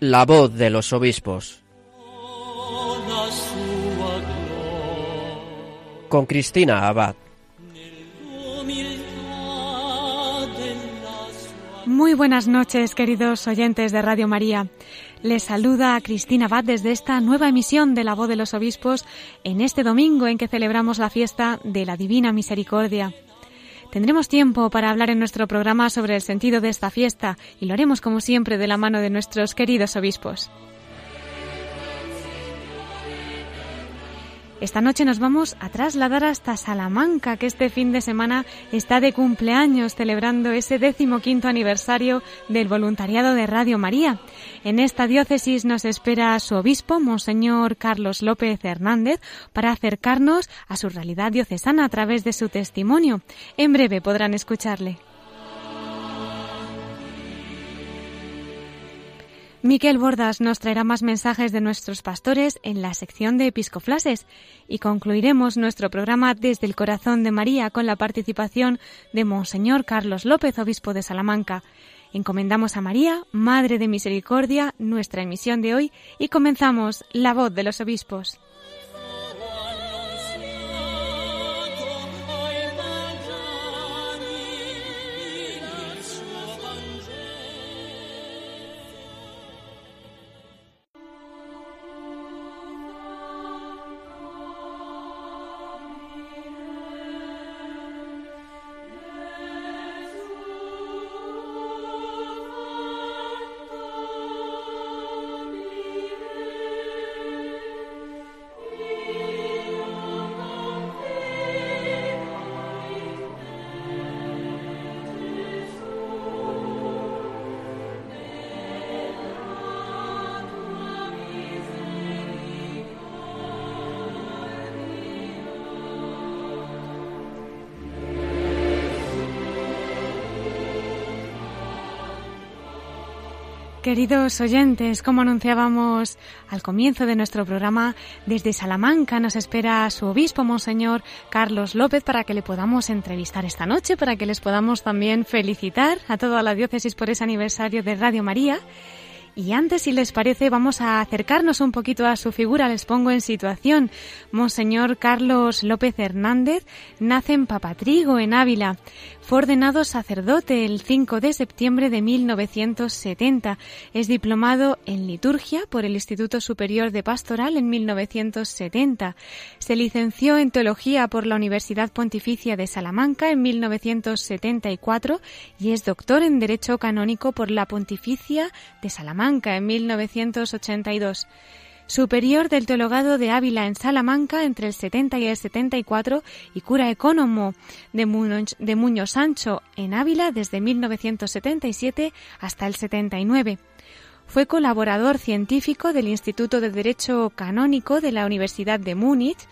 La voz de los obispos. Con Cristina Abad. Muy buenas noches, queridos oyentes de Radio María. Les saluda a Cristina Abad desde esta nueva emisión de La Voz de los Obispos en este domingo en que celebramos la fiesta de la Divina Misericordia. Tendremos tiempo para hablar en nuestro programa sobre el sentido de esta fiesta y lo haremos como siempre de la mano de nuestros queridos obispos. Esta noche nos vamos a trasladar hasta Salamanca, que este fin de semana está de cumpleaños celebrando ese decimoquinto aniversario del voluntariado de Radio María. En esta diócesis nos espera su obispo, Monseñor Carlos López Hernández, para acercarnos a su realidad diocesana a través de su testimonio. En breve podrán escucharle. Miquel Bordas nos traerá más mensajes de nuestros pastores en la sección de Episcoflases y concluiremos nuestro programa desde el corazón de María con la participación de Monseñor Carlos López, obispo de Salamanca. Encomendamos a María, Madre de Misericordia, nuestra emisión de hoy y comenzamos La voz de los obispos. Queridos oyentes, como anunciábamos al comienzo de nuestro programa, desde Salamanca nos espera su obispo, Monseñor Carlos López, para que le podamos entrevistar esta noche, para que les podamos también felicitar a toda la diócesis por ese aniversario de Radio María. Y antes, si les parece, vamos a acercarnos un poquito a su figura. Les pongo en situación. Monseñor Carlos López Hernández nace en Papatrigo, en Ávila. Fue ordenado sacerdote el 5 de septiembre de 1970. Es diplomado en liturgia por el Instituto Superior de Pastoral en 1970. Se licenció en teología por la Universidad Pontificia de Salamanca en 1974 y es doctor en Derecho Canónico por la Pontificia de Salamanca en 1982 superior del teologado de Ávila en Salamanca entre el 70 y el 74 y cura ecónomo de, Muño, Sancho en Ávila desde 1977 hasta el 79. Fue colaborador científico del Instituto de Derecho Canónico de la Universidad de Múnich,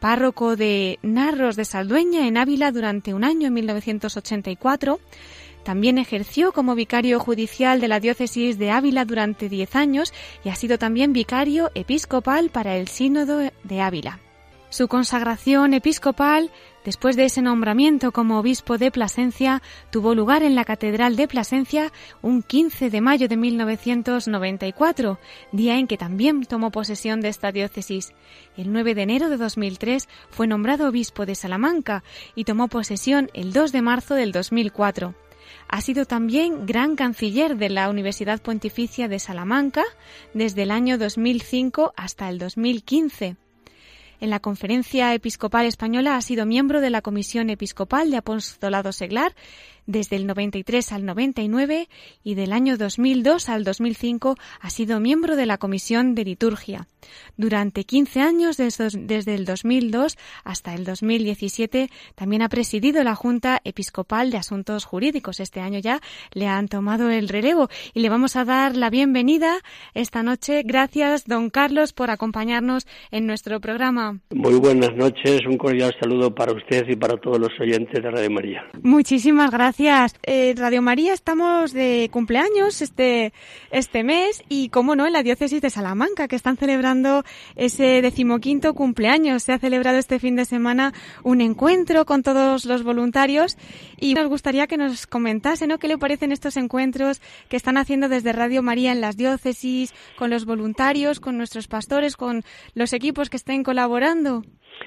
párroco de Narros de Saldueña en Ávila durante un año en 1984, también ejerció como vicario judicial de la diócesis de Ávila durante diez años y ha sido también vicario episcopal para el Sínodo de Ávila. Su consagración episcopal, después de ese nombramiento como obispo de Plasencia, tuvo lugar en la Catedral de Plasencia un 15 de mayo de 1994, día en que también tomó posesión de esta diócesis. El 9 de enero de 2003 fue nombrado obispo de Salamanca y tomó posesión el 2 de marzo del 2004. Ha sido también gran canciller de la Universidad Pontificia de Salamanca desde el año 2005 hasta el 2015. En la Conferencia Episcopal Española ha sido miembro de la Comisión Episcopal de Apostolado Seglar desde el 93 al 99 y del año 2002 al 2005 ha sido miembro de la Comisión de Liturgia. Durante 15 años, desde el 2002 hasta el 2017, también ha presidido la Junta Episcopal de Asuntos Jurídicos. Este año ya le han tomado el relevo y le vamos a dar la bienvenida esta noche. Gracias, don Carlos, por acompañarnos en nuestro programa. Muy buenas noches, un cordial saludo para usted y para todos los oyentes de Radio María. Muchísimas gracias. Eh, Radio María estamos de cumpleaños este, este mes y, como no, en la diócesis de Salamanca, que están celebrando ese decimoquinto cumpleaños. Se ha celebrado este fin de semana un encuentro con todos los voluntarios y nos gustaría que nos comentase, ¿no? ¿Qué le parecen estos encuentros que están haciendo desde Radio María en las diócesis, con los voluntarios, con nuestros pastores, con los equipos que estén colaborando?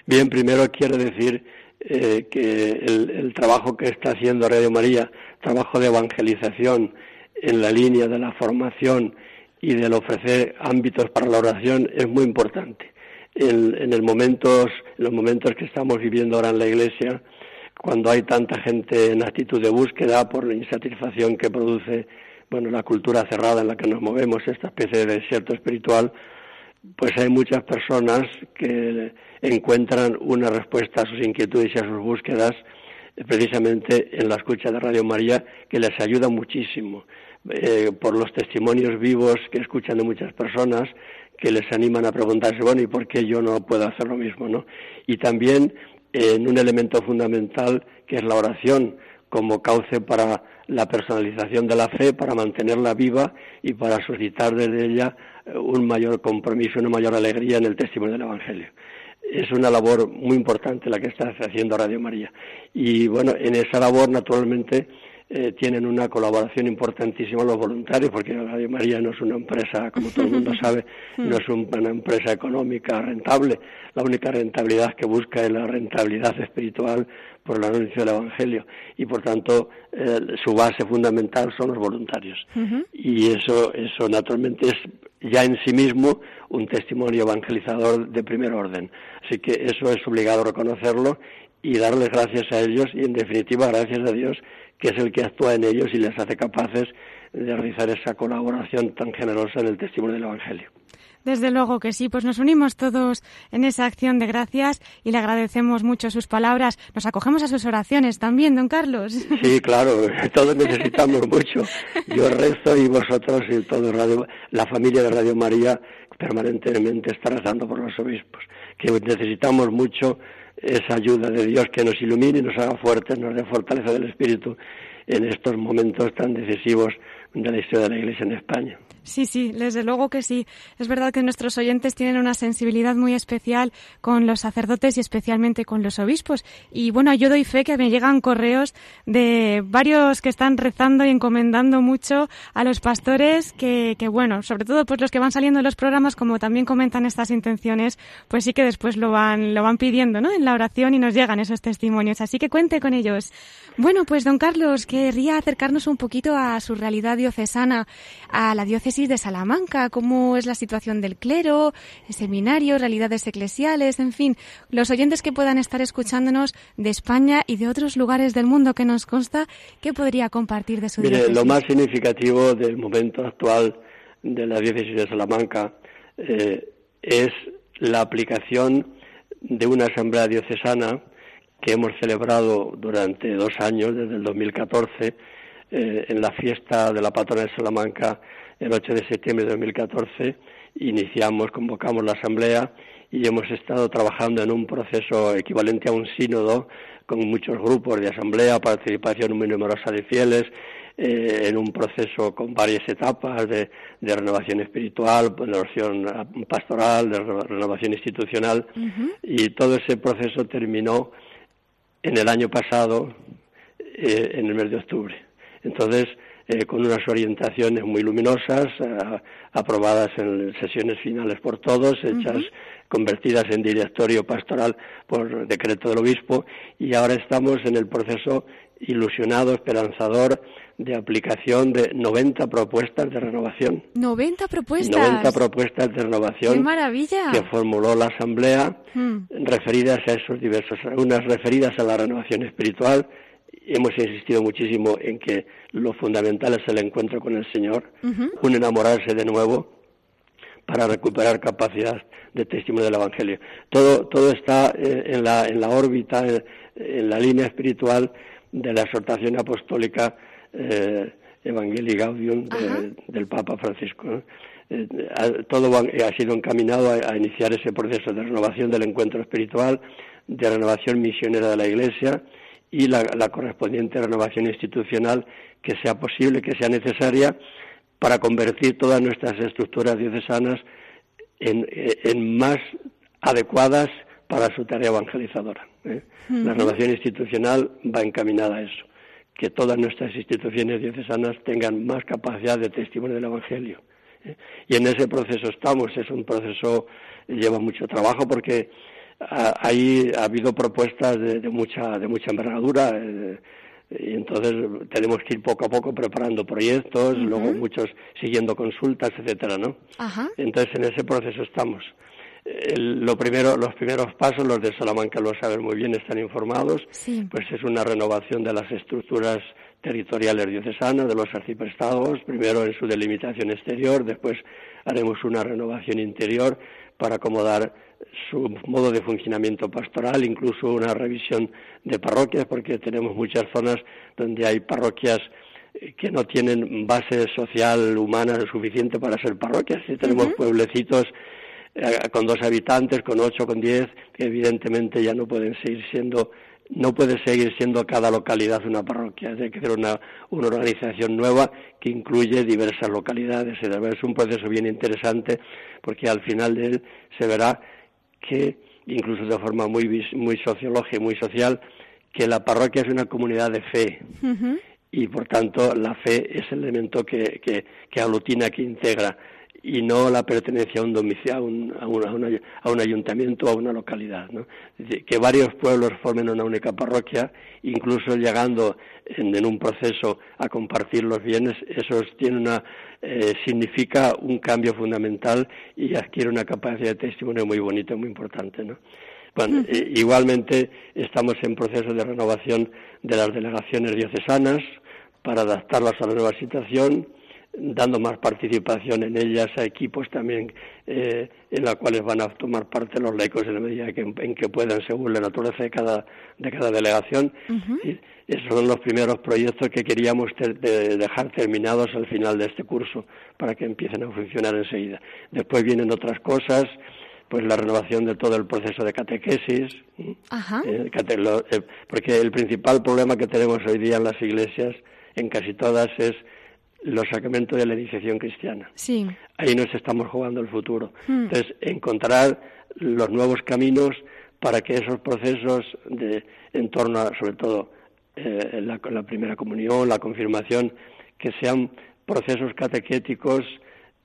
Bien, primero quiero decir eh, que el, trabajo que está haciendo Radio María, trabajo de evangelización en la línea de la formación y del ofrecer ámbitos para la oración es muy importante. En, momentos, en los momentos que estamos viviendo ahora en la Iglesia, cuando hay tanta gente en actitud de búsqueda por la insatisfacción que produce bueno, la cultura cerrada en la que nos movemos, esta especie de desierto espiritual, pues hay muchas personas que encuentran una respuesta a sus inquietudes y a sus búsquedas eh, precisamente en la escucha de Radio María, que les ayuda muchísimo, eh, por los testimonios vivos que escuchan de muchas personas, que les animan a preguntarse, bueno, ¿y por qué yo no puedo hacer lo mismo? ¿no? Y también en un elemento fundamental que es la oración como cauce para la personalización de la fe, para mantenerla viva y para suscitar desde ella eh, un mayor compromiso, una mayor alegría en el testimonio del Evangelio. Es una labor muy importante la que está haciendo Radio María. Y bueno, en esa labor, naturalmente, eh, tienen una colaboración importantísima los voluntarios, porque Radio María no es una empresa, como todo el mundo sabe, no es una empresa económica rentable. La única rentabilidad que busca es la rentabilidad espiritual por el anuncio del Evangelio. Y por tanto, eh, su base fundamental son los voluntarios. Y eso, eso naturalmente es ya en sí mismo un testimonio evangelizador de primer orden. Así que eso es obligado reconocerlo y darles gracias a ellos y en definitiva gracias a Dios que es el que actúa en ellos y les hace capaces de realizar esa colaboración tan generosa en el testimonio del Evangelio. Desde luego que sí, pues nos unimos todos en esa acción de gracias y le agradecemos mucho sus palabras. Nos acogemos a sus oraciones también, don Carlos. Sí, claro, todos necesitamos mucho. Yo rezo y vosotros y todo Radio, la familia de Radio María permanentemente está rezando por los obispos, que necesitamos mucho esa ayuda de Dios que nos ilumine y nos haga fuertes, nos dé fortaleza del Espíritu en estos momentos tan decisivos de la historia de la Iglesia en España. Sí, sí, desde luego que sí. Es verdad que nuestros oyentes tienen una sensibilidad muy especial con los sacerdotes y especialmente con los obispos. Y bueno, yo doy fe que me llegan correos de varios que están rezando y encomendando mucho a los pastores que, que bueno, sobre todo pues los que van saliendo de los programas, como también comentan estas intenciones, pues sí que después lo van, lo van pidiendo, ¿no? En la oración y nos llegan esos testimonios. Así que cuente con ellos. Bueno, pues don Carlos, querría acercarnos un poquito a su realidad diocesana, a la diócesis de Salamanca, cómo es la situación del clero, el seminario, realidades eclesiales, en fin, los oyentes que puedan estar escuchándonos de España y de otros lugares del mundo que nos consta, ¿qué podría compartir de su Mire, Lo más significativo del momento actual de la diócesis de Salamanca eh, es la aplicación de una asamblea diocesana que hemos celebrado durante dos años, desde el 2014, eh, en la fiesta de la patrona de Salamanca el 8 de septiembre de 2014 iniciamos, convocamos la asamblea y hemos estado trabajando en un proceso equivalente a un sínodo con muchos grupos de asamblea, participación muy numerosa de fieles, eh, en un proceso con varias etapas de, renovación espiritual, de renovación pastoral, de renovación institucional, y todo ese proceso terminó en el año pasado, eh, en el mes de octubre. Entonces, eh, con unas orientaciones muy luminosas, eh, aprobadas en sesiones finales por todos, hechas, convertidas en directorio pastoral por decreto del obispo, y ahora estamos en el proceso ilusionado, esperanzador, de aplicación de 90 propuestas de renovación. 90 propuestas. 90 propuestas de renovación. ¡Qué maravilla! Que formuló la Asamblea, hmm. referidas a esos diversos, unas referidas a la renovación espiritual, hemos insistido muchísimo en que lo fundamental es el encuentro con el Señor, un enamorarse de nuevo para recuperar capacidad de testimonio del Evangelio. Todo, todo está eh, en, la, en la órbita, en, la línea espiritual de la exhortación apostólica eh, Evangelii Gaudium del Papa Francisco. Eh, todo ha sido encaminado a, iniciar ese proceso de renovación del encuentro espiritual, de renovación misionera de la Iglesia y la, correspondiente renovación institucional que sea posible, que sea necesaria para convertir todas nuestras estructuras diocesanas en, más adecuadas para su tarea evangelizadora. ¿eh? La renovación institucional va encaminada a eso, que todas nuestras instituciones diocesanas tengan más capacidad de testimonio del Evangelio. ¿eh? Y en ese proceso estamos, es un proceso, lleva mucho trabajo porque ahí ha habido propuestas de, mucha de mucha envergadura eh, y entonces tenemos que ir poco a poco preparando proyectos, luego muchos siguiendo consultas, etcétera, ¿no? Entonces en ese proceso estamos. lo primero, los primeros pasos, los de Salamanca lo saben muy bien, están informados, pues es una renovación de las estructuras territoriales diocesanas, de los arciprestados, primero en su delimitación exterior, después haremos una renovación interior para acomodar su modo de funcionamiento pastoral, incluso una revisión de parroquias, porque tenemos muchas zonas donde hay parroquias eh, que no tienen base social humana suficiente para ser parroquias. Y tenemos pueblecitos eh, con dos habitantes, con ocho, con diez, que evidentemente ya no pueden seguir siendo no puede seguir siendo cada localidad una parroquia, hay que hacer una, una organización nueva que incluye diversas localidades. Es un proceso bien interesante porque al final de él se verá que, incluso de forma muy, muy sociológica y muy social, que la parroquia es una comunidad de fe. Y por tanto, la fe es el elemento que, que, que aglutina, que integra y no la pertenencia a un domicilio, a un, a, a, un ayuntamiento o a una localidad. ¿no? que varios pueblos formen una única parroquia, incluso llegando en, un proceso a compartir los bienes, eso tiene una, eh, significa un cambio fundamental y adquiere una capacidad de testimonio muy bonita, muy importante. ¿no? Bueno, eh, igualmente estamos en proceso de renovación de las delegaciones diocesanas para adaptarlas a la nueva situación dando más participación en ellas a equipos también eh, en los cuales van a tomar parte los laicos en la medida que, en que puedan según la naturaleza de cada, de cada delegación. y esos son los primeros proyectos que queríamos dejar terminados al final de este curso para que empiecen a funcionar enseguida. Después vienen otras cosas, pues la renovación de todo el proceso de catequesis, eh, eh, porque el principal problema que tenemos hoy día en las iglesias, en casi todas, es los sacramentos de la iniciación cristiana. Sí. Ahí nos estamos jugando el futuro. Hmm. Entonces, encontrar los nuevos caminos para que esos procesos de en torno a, sobre todo, eh, la, primera comunión, la confirmación, que sean procesos catequéticos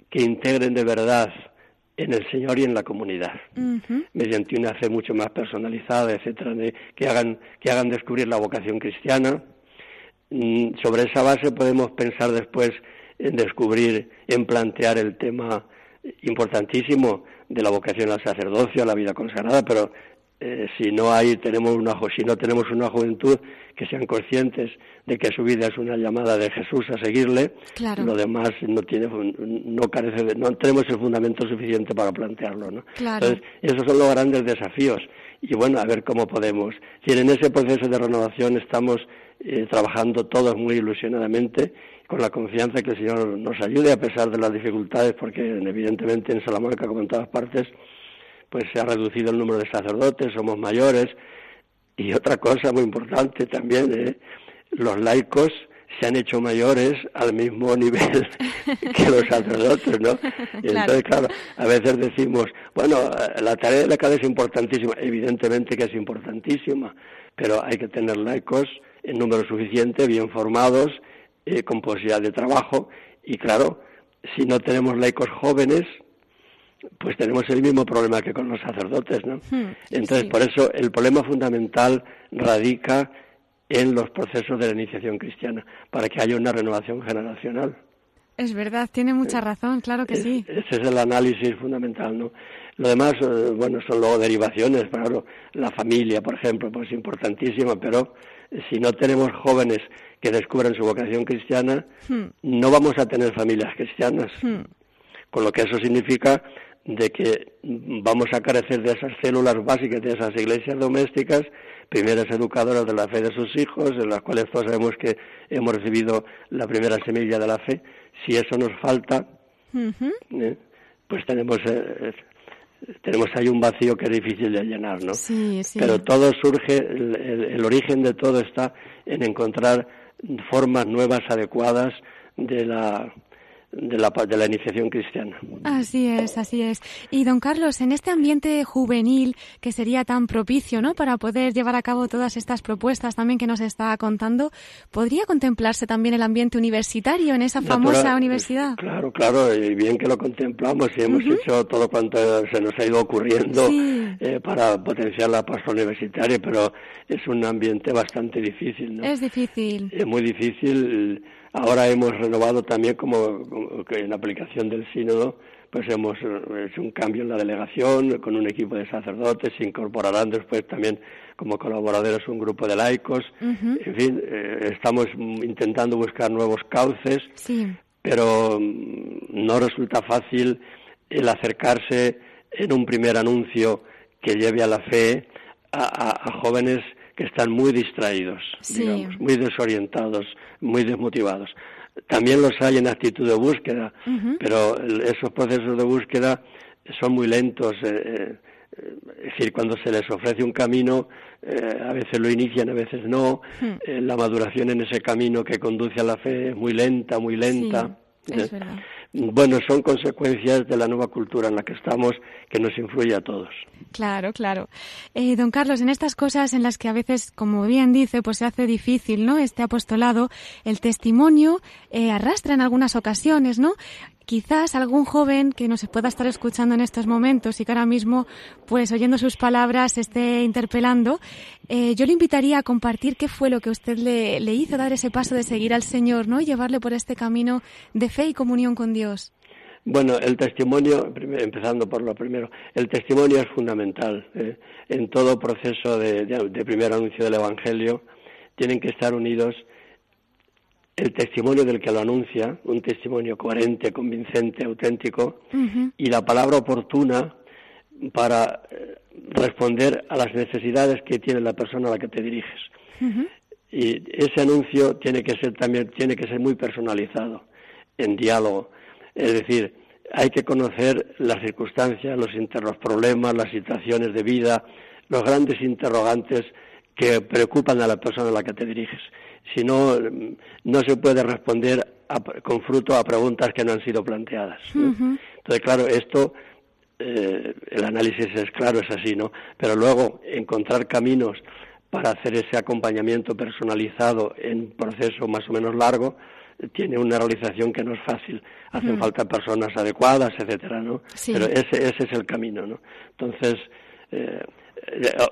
que integren de verdad en el Señor y en la comunidad, mediante una fe mucho más personalizada, etcétera, que hagan que hagan descubrir la vocación cristiana, sobre esa base podemos pensar después en descubrir, en plantear el tema importantísimo de la vocación al sacerdocio, a la vida consagrada, pero eh, si no hay tenemos una si no tenemos una juventud que sean conscientes de que su vida es una llamada de Jesús a seguirle, lo demás no tiene no carece de, no tenemos el fundamento suficiente para plantearlo, ¿no? Entonces esos son los grandes desafíos y bueno a ver cómo podemos. Si en ese proceso de renovación estamos eh, trabajando todos muy ilusionadamente con la confianza que el Señor nos ayude a pesar de las dificultades, porque evidentemente en Salamanca, como en todas partes, pues se ha reducido el número de sacerdotes, somos mayores, y otra cosa muy importante también, ¿eh? los laicos se han hecho mayores al mismo nivel que los sacerdotes, ¿no? Y entonces, claro, a veces decimos, bueno, la tarea de la cabeza es importantísima, evidentemente que es importantísima, pero hay que tener laicos en número suficiente, bien formados, eh, con posibilidad de trabajo, y claro, si no tenemos laicos jóvenes, pues tenemos el mismo problema que con los sacerdotes, ¿no? Hmm, Entonces, por eso el problema fundamental radica en los procesos de la iniciación cristiana, para que haya una renovación generacional. Es verdad, tiene mucha razón, claro que sí. Ese es el análisis fundamental, ¿no? Lo demás, eh, bueno, son luego derivaciones, claro, la familia, por ejemplo, pues importantísima, pero si no tenemos jóvenes que descubran su vocación cristiana, hmm. no vamos a tener familias cristianas. Hmm. Con lo que eso significa de que vamos a carecer de esas células básicas de esas iglesias domésticas, primeras educadoras de la fe de sus hijos, en las cuales todos sabemos que hemos recibido la primera semilla de la fe. Si eso nos falta, ¿eh? pues tenemos eh, tenemos ahí un vacío que es difícil de llenar, ¿no? Sí, sí. Pero todo surge, el origen de todo está en encontrar formas nuevas, adecuadas de la de la, de la iniciación cristiana. Así es, así es. Y don Carlos, en este ambiente juvenil que sería tan propicio, ¿no? Para poder llevar a cabo todas estas propuestas también que nos está contando, ¿podría contemplarse también el ambiente universitario en esa famosa universidad? Claro, claro, y bien que lo contemplamos y hemos hecho todo cuanto se nos ha ido ocurriendo eh, para potenciar la pastoral universitaria, pero es un ambiente bastante difícil, ¿no? Es difícil. Es muy difícil Ahora hemos renovado también, como, en aplicación del sínodo, pues hemos hecho un cambio en la delegación con un equipo de sacerdotes, se incorporarán después también como colaboradores un grupo de laicos. En fin, eh, estamos intentando buscar nuevos cauces, pero mm, no resulta fácil el acercarse en un primer anuncio que lleve a la fe a jóvenes que están muy distraídos, digamos, muy desorientados, muy desmotivados. También los hay en actitud de búsqueda, pero esos procesos de búsqueda son muy lentos. Eh, eh, es decir, cuando se les ofrece un camino, eh, a veces lo inician, a veces no. Hmm. la maduración en ese camino que conduce a la fe es muy lenta, muy lenta. es verdad bueno, son consecuencias de la nueva cultura en la que estamos que nos influye a todos. Claro, claro. Eh, don Carlos, en estas cosas en las que a veces, como bien dice, pues se hace difícil, ¿no? Este apostolado, el testimonio eh, arrastra en algunas ocasiones, ¿no? Quizás algún joven que nos pueda estar escuchando en estos momentos y que ahora mismo, pues oyendo sus palabras, esté interpelando, eh, yo le invitaría a compartir qué fue lo que usted le, hizo dar ese paso de seguir al Señor, ¿no? Y llevarle por este camino de fe y comunión con Dios. Bueno, el testimonio, empezando por lo primero, el testimonio es fundamental. ¿eh? En todo proceso de primer anuncio del Evangelio tienen que estar unidos el testimonio del que lo anuncia, un testimonio coherente, convincente, auténtico, y la palabra oportuna para eh, responder a las necesidades que tiene la persona a la que te diriges. Y ese anuncio tiene que ser también tiene que ser muy personalizado, en diálogo. Es decir, hay que conocer las circunstancias, los, los problemas, las situaciones de vida, los grandes interrogantes que preocupan a la persona a la que te diriges si no, no se puede responder con fruto a preguntas que no han sido planteadas. Entonces, claro, esto, eh, el análisis es claro, es así, ¿no? Pero luego, encontrar caminos para hacer ese acompañamiento personalizado en un proceso más o menos largo, tiene una realización que no es fácil. Hacen falta personas adecuadas, etcétera, ¿no? Pero ese, ese es el camino, ¿no? Entonces, eh, eh,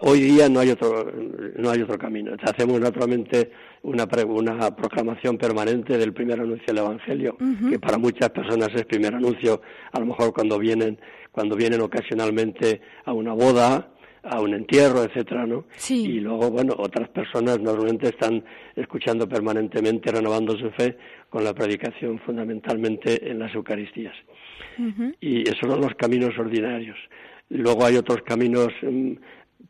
hoy día no hay otro no hay otro camino hacemos naturalmente una una proclamación permanente del primer anuncio del evangelio que para muchas personas es primer anuncio a lo mejor cuando vienen cuando vienen ocasionalmente a una boda a un entierro, etcétera, ¿no? Y luego, bueno, otras personas normalmente están escuchando permanentemente, renovando su fe con la predicación fundamentalmente en las Eucaristías. Y esos son los caminos ordinarios. Luego hay otros caminos mm,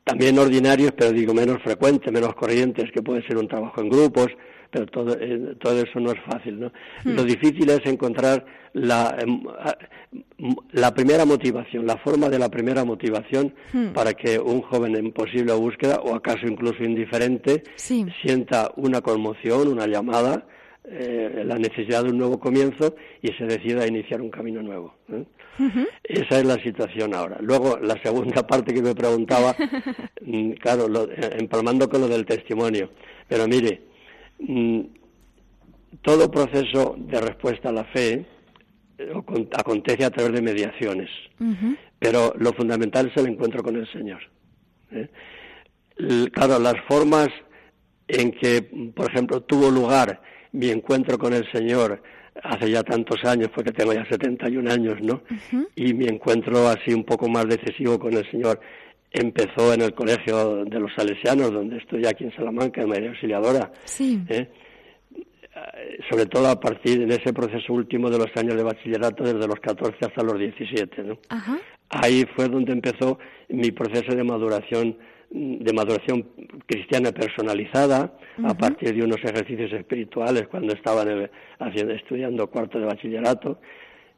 también ordinarios, pero digo menos frecuentes, menos corrientes, que puede ser un trabajo en grupos, pero todo, eh, todo eso no es fácil. ¿no? Hmm. Lo difícil es encontrar la, em, la primera motivación, la forma de la primera motivación hmm. para que un joven en posible búsqueda, o acaso incluso indiferente, sienta una conmoción, una llamada, eh, la necesidad de un nuevo comienzo y se decida a iniciar un camino nuevo. ¿eh? Esa es la situación ahora. Luego, la segunda parte que me preguntaba, mm, claro, eh, empalmando con lo del testimonio. Pero mire, mm, todo proceso de respuesta a la fe acontece a través de mediaciones, pero lo fundamental es el encuentro con el Señor. Claro, las formas en que, por ejemplo, tuvo lugar mi encuentro con el Señor hace ya tantos años, porque tengo ya 71 años, ¿no? Y mi encuentro así un poco más decisivo con el Señor empezó en el colegio de los salesianos, donde estoy aquí en Salamanca, en María Auxiliadora. Sí. ¿eh? Sobre todo a partir de ese proceso último de los años de bachillerato, desde los 14 hasta los 17, ¿no? ahí fue donde empezó mi proceso de maduración de maduración cristiana personalizada a partir de unos ejercicios espirituales cuando estaba haciendo, estudiando cuarto de bachillerato,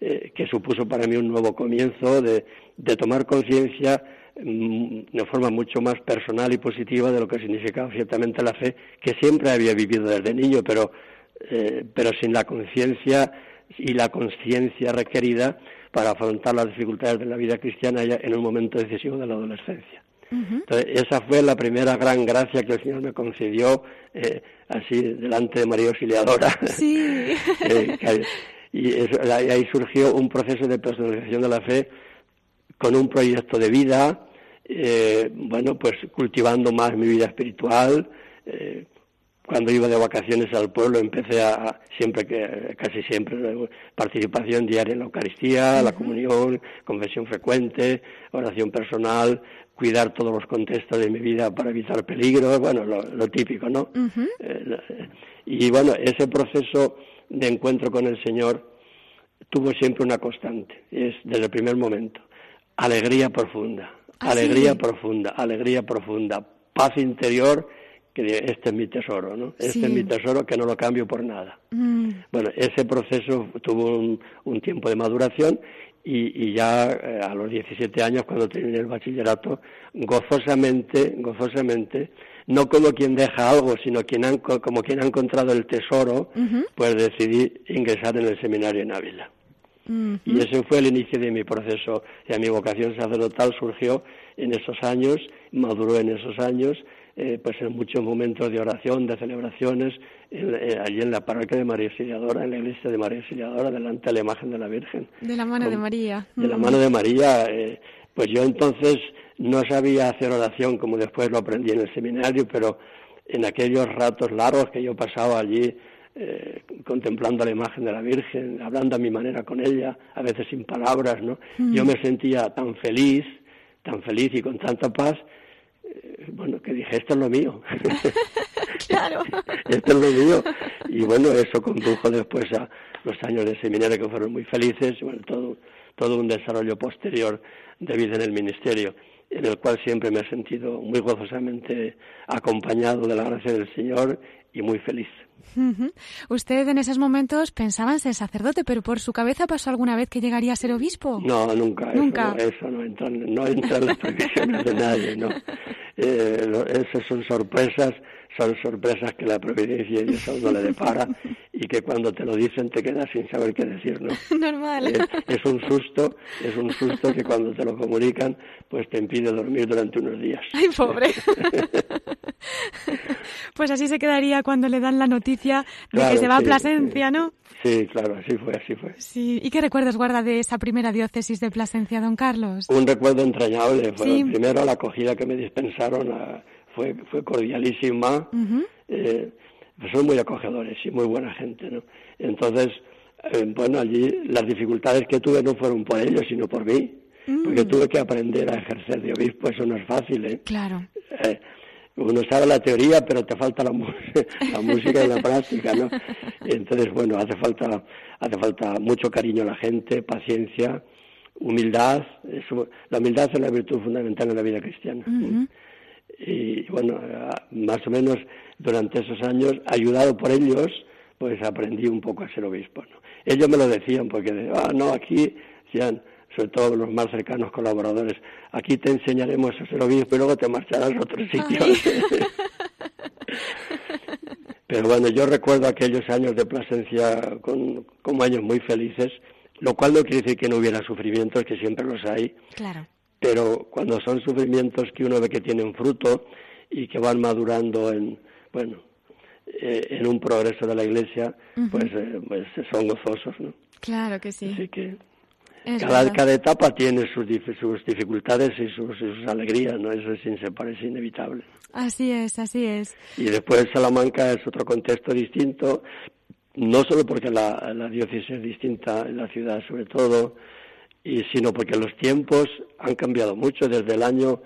eh, que supuso para mí un nuevo comienzo de, de tomar conciencia mm, de forma mucho más personal y positiva de lo que significaba ciertamente la fe, que siempre había vivido desde niño, pero, eh, pero sin la conciencia y la conciencia requerida para afrontar las dificultades de la vida cristiana ya en un momento decisivo de la adolescencia. Entonces, esa fue la primera gran gracia que el Señor me concedió, eh, así delante de María Auxiliadora. Sí. Eh, y ahí surgió un proceso de personalización de la fe con un proyecto de vida, eh, bueno, pues cultivando más mi vida espiritual, cuando iba de vacaciones al pueblo empecé a, siempre que, casi siempre, participación diaria en la Eucaristía, la comunión, confesión frecuente, oración personal, cuidar todos los contextos de mi vida para evitar peligros, bueno, lo, típico, ¿no? Eh, y bueno, ese proceso de encuentro con el Señor tuvo siempre una constante, es desde el primer momento, alegría profunda, ¿Ah, alegría profunda, alegría profunda, paz interior este es mi tesoro, ¿no? Este es mi tesoro que no lo cambio por nada. Mm. Bueno, ese proceso tuvo un, tiempo de maduración y, ya eh, a los 17 años, cuando terminé el bachillerato, gozosamente, gozosamente, no como quien deja algo, sino quien como quien ha encontrado el tesoro, pues decidí ingresar en el seminario en Ávila. Y ese fue el inicio de mi proceso. Y mi vocación sacerdotal surgió en esos años, maduró en esos años, eh, pues en muchos momentos de oración, de celebraciones, eh, allí en la parroquia de María Auxiliadora, en la iglesia de María Auxiliadora, delante de la imagen de la Virgen. De la mano de María. De la mano de María. Eh, pues yo entonces no sabía hacer oración como después lo aprendí en el seminario, pero en aquellos ratos largos que yo pasaba allí, contemplando la imagen de la Virgen, hablando a mi manera con ella, a veces sin palabras, ¿no? Yo me sentía tan feliz, tan feliz y con tanta paz bueno, que dije, esto es lo mío. claro. esto es lo mío. Y bueno, eso condujo después a los años de seminario que fueron muy felices, y bueno, todo, todo un desarrollo posterior de vida en el ministerio, en el cual siempre me he sentido muy gozosamente acompañado de la gracia del Señor y muy feliz. Usted en esos momentos pensaba en ser sacerdote, pero por su cabeza pasó alguna vez que llegaría a ser obispo. No, nunca. Nunca. Eso, no, entra, no entra en las previsiones de nadie, no. Eh, esas son sorpresas, son sorpresas que la providencia y Dios no le depara y que cuando te lo dicen te quedas sin saber qué decir, ¿no? Normal. Es, un susto, es un susto que cuando te lo comunican, pues te impide dormir durante unos días. Ay, pobre. pues así se quedaría cuando le dan la noticia de que se va a Plasencia, ¿no? Sí, claro, así fue, así fue. Sí, ¿y qué recuerdos guarda de esa primera diócesis de Plasencia, don Carlos? Un recuerdo entrañable. Fue primero la acogida que me dispensaron fue, fue cordialísima. Eh, pues son muy acogedores y muy buena gente, ¿no? Entonces, eh, bueno, allí las dificultades que tuve no fueron por ellos, sino por mí. Porque mm. tuve que aprender a ejercer de obispo, eso no es fácil, ¿eh? Claro. Eh, uno sabe la teoría, pero te falta la, la música y la práctica, ¿no? Entonces, bueno, hace falta, hace falta mucho cariño a la gente, paciencia, humildad. Eso, la humildad es la virtud fundamental en la vida cristiana. Y bueno, más o menos durante esos años, ayudado por ellos, pues aprendí un poco a ser obispo. ¿no? Ellos me lo decían, porque, ah, no, aquí, decían, sobre todo los más cercanos colaboradores, aquí te enseñaremos a ser obispo y luego te marcharás a otro sitio. Pero bueno, yo recuerdo aquellos años de Plasencia con, como años muy felices, lo cual no quiere decir que no hubiera sufrimientos, que siempre los hay. Claro. Pero cuando son sufrimientos que uno ve que tienen fruto y que van madurando en, bueno, eh, en un progreso de la Iglesia, pues, eh, pues son gozosos, ¿no? Claro que sí. Así que cada, cada, etapa tiene sus, sus dificultades y sus, alegrías, ¿no? Eso es es inevitable. Así es, así es. Y después Salamanca es otro contexto distinto, no solo porque la, la diócesis es distinta en la ciudad sobre todo, y sino porque los tiempos han cambiado mucho desde el año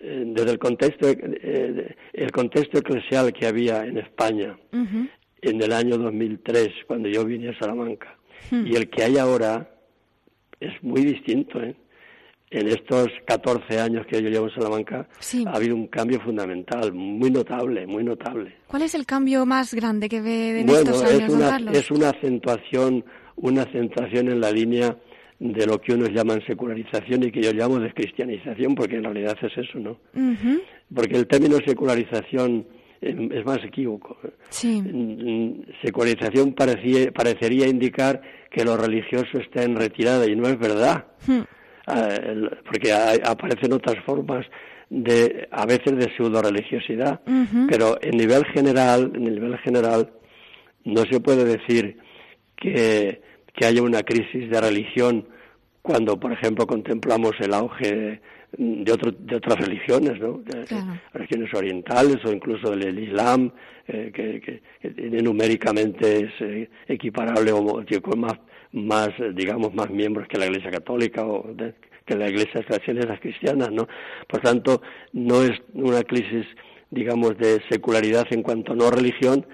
eh, desde el contexto eh, el contexto eclesial que había en España en el año 2003 cuando yo vine a Salamanca y el que hay ahora es muy distinto. ¿eh? en estos 14 años que yo llevo en Salamanca Sí. ha habido un cambio fundamental, muy notable, muy notable. ¿Cuál es el cambio más grande que ve en bueno, estos años, es una, Carlos? es una acentuación, una acentuación en la línea de lo que unos llaman secularización y que yo llamo descristianización, porque en realidad es eso, ¿no? Porque el término secularización es más equívoco. Sí. Mm, Secularización parecía- parecería indicar que lo religioso está en retirada y no es verdad. Hmm, Ah, porque aparecen otras formas de a veces de pseudo religiosidad pero en nivel general en el nivel general no se puede decir que, que haya una crisis de religión cuando por ejemplo contemplamos el auge de, otro- de otras religiones no De- Claro. religiones orientales o incluso del Islam eh, que, que- que numéricamente es eh, equiparable o que con más más eh, digamos más miembros que la Iglesia Católica o de- que la Iglesia las cristianas, ¿no? Por tanto, no es una crisis digamos de secularidad en cuanto a no religión,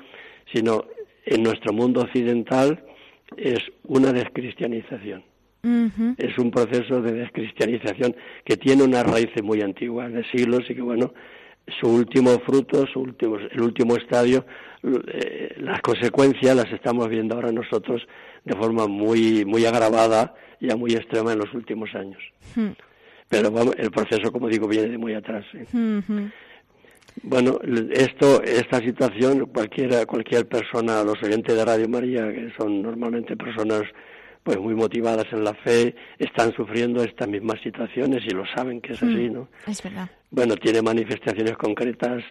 sino en nuestro mundo occidental es una descristianización. Es un proceso de descristianización que tiene unas raíces muy antiguas, de siglos, y que, bueno, su último fruto, su último, el último estadio, eh, las consecuencias las estamos viendo ahora nosotros de forma muy, muy agravada, ya muy extrema en los últimos años. Pero vamos, el proceso, como digo, viene de muy atrás. Bueno, esto, esta situación, cualquiera, cualquier persona, los oyentes de Radio María, que son normalmente personas pues muy motivadas en la fe, están sufriendo estas mismas situaciones y lo saben que es así, ¿no? Es verdad. Bueno, tiene manifestaciones concretas,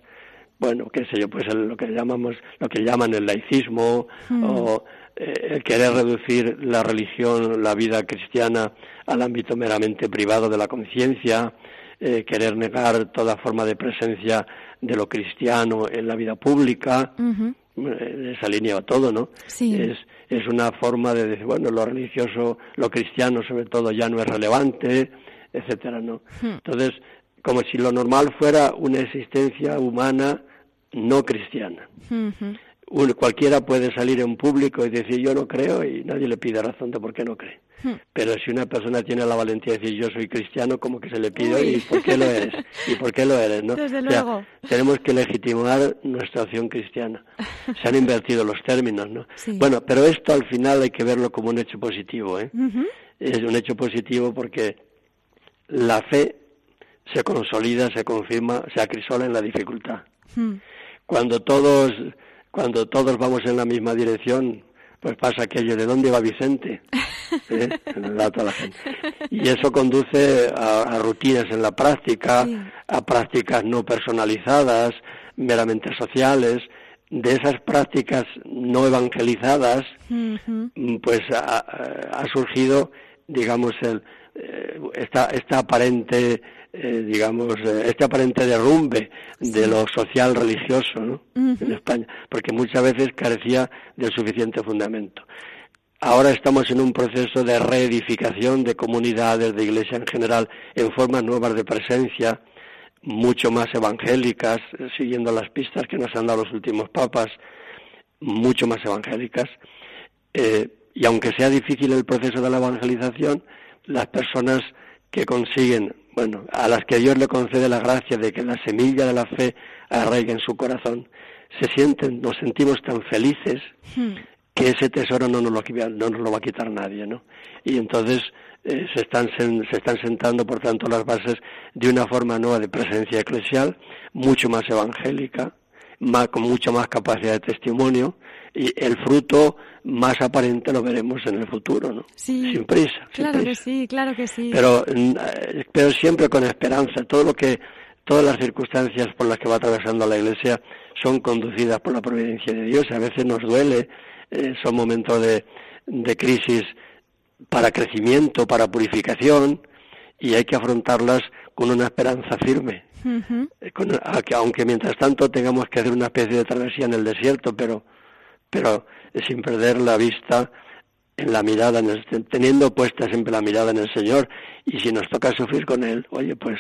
bueno, qué sé yo, pues el- lo que llamamos, lo que llaman el laicismo o eh, el querer reducir la religión, la vida cristiana al ámbito meramente privado de la conciencia, eh, querer negar toda forma de presencia de lo cristiano en la vida pública, en esa línea va todo, ¿no? Sí. Es, es una forma de decir, bueno, lo religioso, lo cristiano sobre todo ya no es relevante, etcétera, ¿no? Hmm. Entonces, como si lo normal fuera una existencia humana no cristiana. ujú. Un- cualquiera puede salir en público y decir yo no creo y nadie le pide razón de por qué no cree. Hmm. Pero si una persona tiene la valentía de decir yo soy cristiano, como que se le pide Uy. y por qué lo eres y por qué lo eres, ¿no? Desde O sea, luego. tenemos que legitimar nuestra acción cristiana. Se han invertido los términos, ¿no? Sí. Bueno, pero esto al final hay que verlo como un hecho positivo, ¿eh? Es un hecho positivo porque la fe se consolida, se confirma, se acrisola en la dificultad hmm. cuando todos cuando todos vamos en la misma dirección pues pasa aquello de dónde va Vicente ¿Eh? La gente. y eso conduce a, a rutinas en la práctica Sí. a prácticas no personalizadas meramente sociales de esas prácticas no evangelizadas mm, pues ha, ha surgido digamos el eh, esta esta aparente eh, digamos eh, este aparente derrumbe de lo social religioso en España porque muchas veces carecía del suficiente fundamento. Ahora estamos en un proceso de reedificación de comunidades de iglesia en general en formas nuevas de presencia mucho más evangélicas eh, siguiendo las pistas que nos han dado los últimos papas mucho más evangélicas. Eh, y aunque sea difícil el proceso de la evangelización, las personas que consiguen, bueno, a las que Dios le concede la gracia de que la semilla de la fe arraigue en su corazón, se sienten, nos sentimos tan felices Hmm. que ese tesoro no nos lo, no nos lo va a quitar nadie, ¿no? Y entonces eh, se, están se están sentando, por tanto, las bases de una forma nueva de presencia eclesial, mucho más evangélica, más, con mucha más capacidad de testimonio, y el fruto más aparente lo veremos en el futuro, ¿no? Sí. Sin prisa, sin Claro que sí, claro que sí. Pero, eh, pero siempre con esperanza. Todo lo que, todas las circunstancias por las que va atravesando la Iglesia son conducidas por la providencia de Dios. A veces nos duele, eh, son momentos de, de crisis para crecimiento, para purificación, y hay que afrontarlas con una esperanza firme. Eh, con- aunque mientras tanto tengamos que hacer una especie de travesía en el desierto, pero, pero sin perder la vista en la mirada, en el- teniendo puesta siempre la mirada en el Señor, y si nos toca sufrir con Él, oye, pues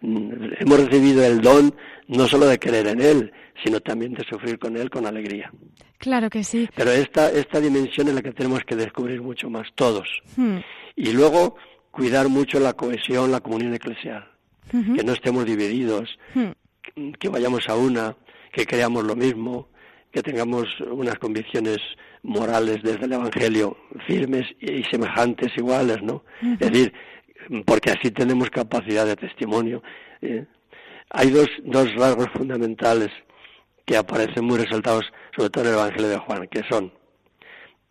mm, hemos recibido el don no solo de creer en Él, sino también de sufrir con Él con alegría. Claro que sí. Pero esta, esta dimensión es la que tenemos que descubrir mucho más, todos. Hmm. Y luego cuidar mucho la cohesión, la comunión eclesial, que no estemos divididos, hmm. que vayamos a una, que creamos lo mismo, que tengamos unas convicciones morales desde el Evangelio firmes y semejantes iguales, ¿no? Es decir, porque así tenemos capacidad de testimonio. ¿eh? hay dos, dos rasgos fundamentales que aparecen muy resaltados, sobre todo en el Evangelio de Juan, que son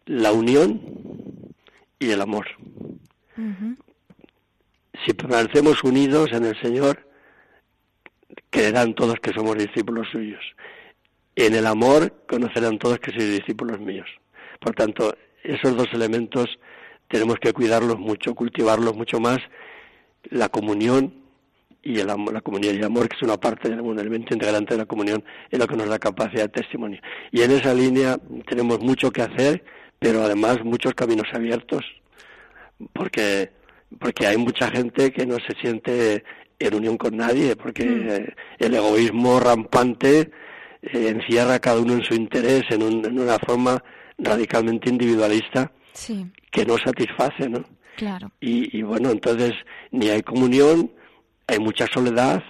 la unión y el amor. Si permanecemos unidos en el Señor, creerán todos que somos discípulos suyos. En el amor conocerán todos que sois discípulos míos. Por tanto, esos dos elementos tenemos que cuidarlos mucho, cultivarlos mucho más. La comunión y el amor, la comunión y el amor, que es una parte, un elemento integrante de la comunión, es lo que nos da capacidad de testimonio. Y en esa línea tenemos mucho que hacer, pero además muchos caminos abiertos, porque, porque hay mucha gente que no se siente en unión con nadie, porque mm. el egoísmo rampante eh, encierra a cada uno en su interés, en, en una forma radicalmente individualista que no satisface, ¿no? Claro. Y, y bueno, entonces ni hay comunión, hay mucha soledad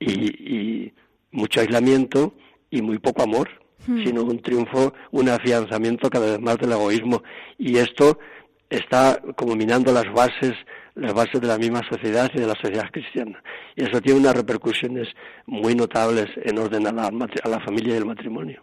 y, mucho aislamiento y muy poco amor, hmm. sino un triunfo, un afianzamiento cada vez más del egoísmo. Y esto está como minando las bases las bases de la misma sociedad y de la sociedad cristiana. Y eso tiene unas repercusiones muy notables en orden a la, a la familia y el matrimonio.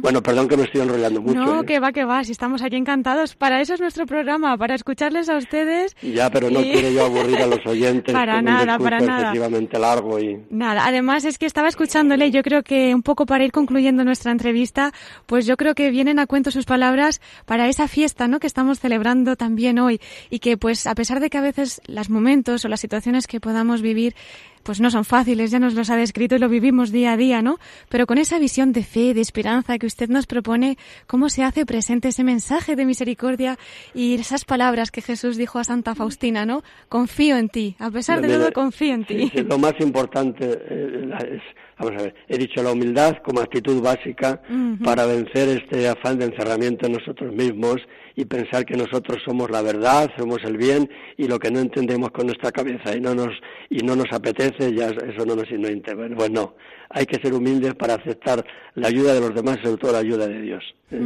Bueno, perdón que me estoy enrollando mucho. No, ¿eh? que va, que va, si estamos aquí encantados. Para eso es nuestro programa, para escucharles a ustedes. Ya, pero no quiero yo aburrir a los oyentes. para nada, para nada. largo y... Nada, además es que estaba escuchándole, yo creo que un poco para ir concluyendo nuestra entrevista, pues yo creo que vienen a cuento sus palabras para esa fiesta, ¿no?, que estamos celebrando también hoy y que pues a pesar de que a veces los momentos o las situaciones que podamos vivir pues no son fáciles, ya nos los ha descrito y lo vivimos día a día, ¿no? Pero con esa visión de fe, de esperanza que usted nos propone, ¿cómo se hace presente ese mensaje de misericordia y esas palabras que Jesús dijo a Santa Faustina, ¿no? Confío en ti, a pesar de todo confío en ti. lo más importante eh, es Vamos a ver, he dicho la humildad como actitud básica para vencer este afán de encerramiento en nosotros mismos y pensar que nosotros somos la verdad, somos el bien y lo que no entendemos con nuestra cabeza y no nos y no nos apetece, ya eso no nos interesa. Pues no, hay que ser humildes para aceptar la ayuda de los demás, sobre todo la ayuda de Dios. ¿eh?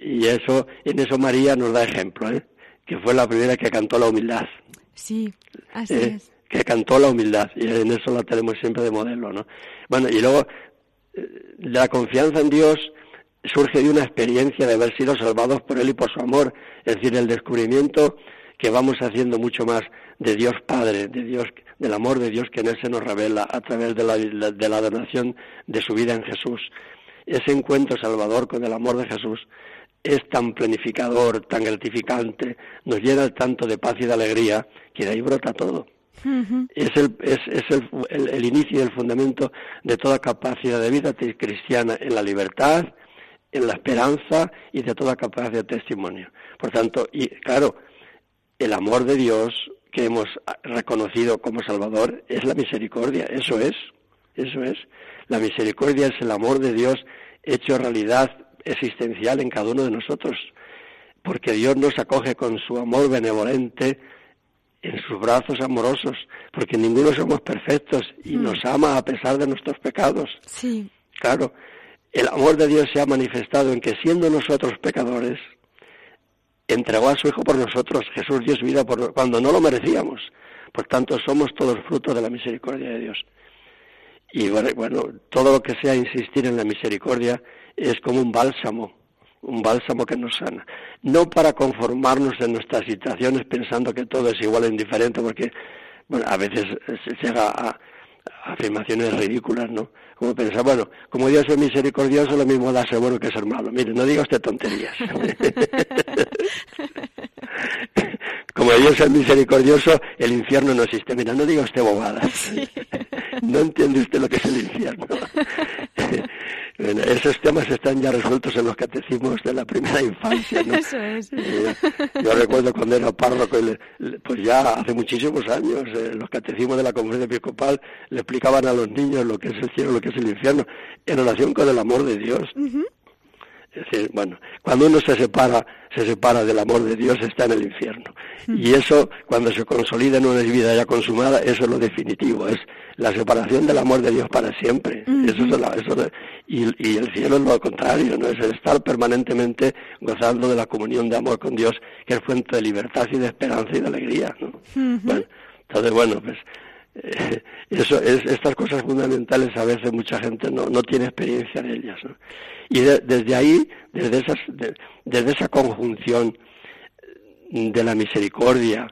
Y eso, en eso María nos da ejemplo, ¿eh? que fue la primera que cantó la humildad. Sí, así ¿Eh? es que cantó la humildad y en eso la tenemos siempre de modelo, ¿no? Bueno, y luego eh, la confianza en Dios surge de una experiencia de haber sido salvados por Él y por su amor, es decir, el descubrimiento que vamos haciendo mucho más de Dios Padre, de Dios, del amor de Dios que en Él se nos revela a través de la, de la donación de su vida en Jesús. Ese encuentro salvador con el amor de Jesús es tan planificador, tan gratificante, nos llena tanto de paz y de alegría, que de ahí brota todo. Es, el, es, es el, el, inicio y el fundamento de toda capacidad de vida cristiana en la libertad, en la esperanza y de toda capacidad de testimonio. Por tanto, y claro, el amor de Dios que hemos reconocido como Salvador es la misericordia, eso es, eso es. La misericordia es el amor de Dios hecho realidad existencial en cada uno de nosotros, porque Dios nos acoge con su amor benevolente, en sus brazos amorosos, porque ninguno somos perfectos y mm. nos ama a pesar de nuestros pecados. Sí. Claro, el amor de Dios se ha manifestado en que siendo nosotros pecadores, entregó a su Hijo por nosotros. Jesús dio su vida por, cuando no lo merecíamos. Por tanto, somos todos frutos de la misericordia de Dios. Y bueno, todo lo que sea insistir en la misericordia es como un bálsamo un bálsamo que nos sana. No para conformarnos en nuestras situaciones pensando que todo es igual e indiferente, porque bueno, a veces se llega a, afirmaciones ridículas, ¿no? Como pensar, bueno, como Dios es misericordioso, lo mismo da ser bueno que ser malo. Mire, no diga usted tonterías. como Dios es misericordioso, el infierno no existe. Mira, no diga usted bobadas. no entiende usted lo que es el infierno. esos temas están ya resueltos en los catecismos de la primera infancia. ¿no? Eso es. yo recuerdo cuando era párroco, pues ya hace muchísimos años, eh, los catecismos de la conferencia episcopal le explicaban a los niños lo que es el cielo, lo que es el infierno, en relación con el amor de Dios. Es decir, bueno, cuando uno se separa, se separa del amor de Dios, está en el infierno. Hmm. Y eso, cuando se consolida en una vida ya consumada, eso es lo definitivo, es la separación del amor de Dios para siempre. Eso es y, y, el cielo es lo contrario, no es el estar permanentemente gozando de la comunión de amor con Dios, que es fuente de libertad y de esperanza y de alegría. ¿no? bueno, entonces, bueno, pues eh, eso es, estas cosas fundamentales a veces mucha gente no, no tiene experiencia de ellas. ¿no? Y desde ahí, desde, esas, desde esa conjunción de la misericordia,